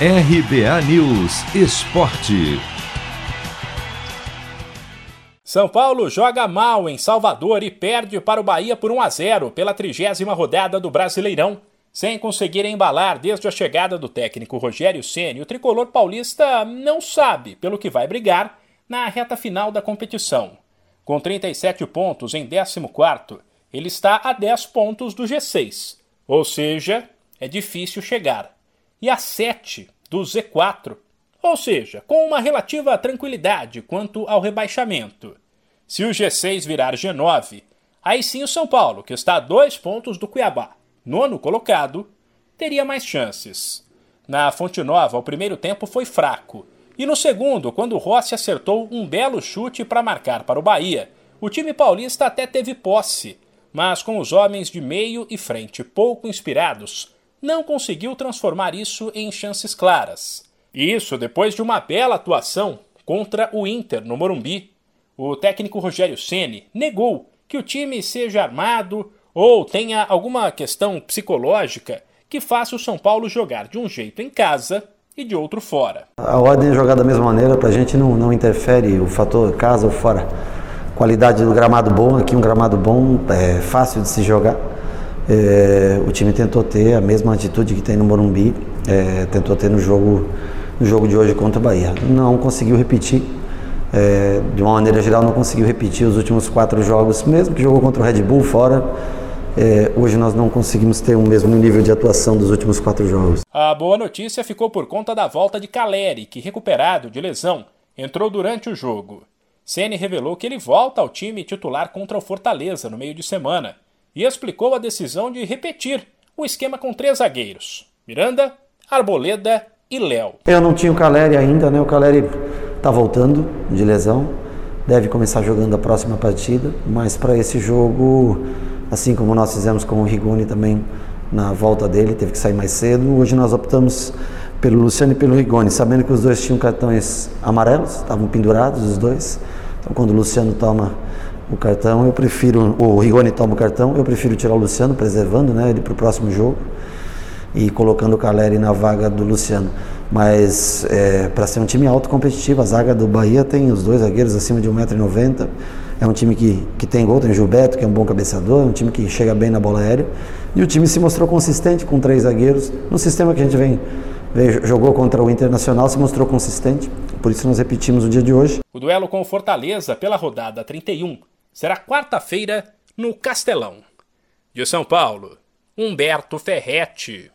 RBA News Esporte. São Paulo joga mal em Salvador e perde para o Bahia por 1 a 0 pela trigésima rodada do Brasileirão. Sem conseguir embalar desde a chegada do técnico Rogério Ceni, o tricolor paulista não sabe pelo que vai brigar na reta final da competição. Com 37 pontos em 14º, ele está a 10 pontos do G6, ou seja, é difícil chegar. E a 7 do Z4, ou seja, com uma relativa tranquilidade quanto ao rebaixamento. Se o G6 virar G9, aí sim o São Paulo, que está a dois pontos do Cuiabá, nono colocado, teria mais chances. Na Fonte Nova, o primeiro tempo foi fraco, e no segundo, quando Rossi acertou um belo chute para marcar para o Bahia, o time paulista até teve posse, mas com os homens de meio e frente pouco inspirados, não conseguiu transformar isso em chances claras. Isso depois de uma bela atuação contra o Inter no Morumbi. O técnico Rogério Ceni negou que o time seja armado ou tenha alguma questão psicológica que faça o São Paulo jogar de um jeito em casa e de outro fora. A ordem é jogar da mesma maneira, para a gente não, não interfere o fator casa ou fora. Qualidade do gramado bom, aqui um gramado bom, é fácil de se jogar. É, o time tentou ter a mesma atitude que tem no Morumbi, é, tentou ter no jogo, no jogo de hoje contra o Bahia. Não conseguiu repetir, é, de uma maneira geral, não conseguiu repetir os últimos quatro jogos, mesmo que jogou contra o Red Bull fora. É, hoje nós não conseguimos ter o mesmo nível de atuação dos últimos quatro jogos. A boa notícia ficou por conta da volta de Caleri, que, recuperado de lesão, entrou durante o jogo. Ceni revelou que ele volta ao time titular contra o Fortaleza no meio de semana e explicou a decisão de repetir o esquema com três zagueiros: Miranda, Arboleda e Léo. Eu não tinha o Caleri ainda, né? O Caleri está voltando de lesão, deve começar jogando a próxima partida, mas para esse jogo, assim como nós fizemos com o Rigoni também na volta dele, teve que sair mais cedo. Hoje nós optamos pelo Luciano e pelo Rigoni, sabendo que os dois tinham cartões amarelos, estavam pendurados os dois. Então quando o Luciano toma o cartão, eu prefiro, o Rigoni toma o cartão, eu prefiro tirar o Luciano, preservando né, ele para o próximo jogo e colocando o Caleri na vaga do Luciano. Mas é, para ser um time alto competitivo, a zaga do Bahia tem os dois zagueiros acima de 1,90m. É um time que, que tem gol, tem Gilberto, que é um bom cabeçador, é um time que chega bem na bola aérea. E o time se mostrou consistente com três zagueiros. No sistema que a gente vem, vem jogou contra o Internacional, se mostrou consistente. Por isso nós repetimos o dia de hoje. O duelo com o Fortaleza pela rodada 31 será quarta-feira no Castelão. De São Paulo, Humberto Ferretti.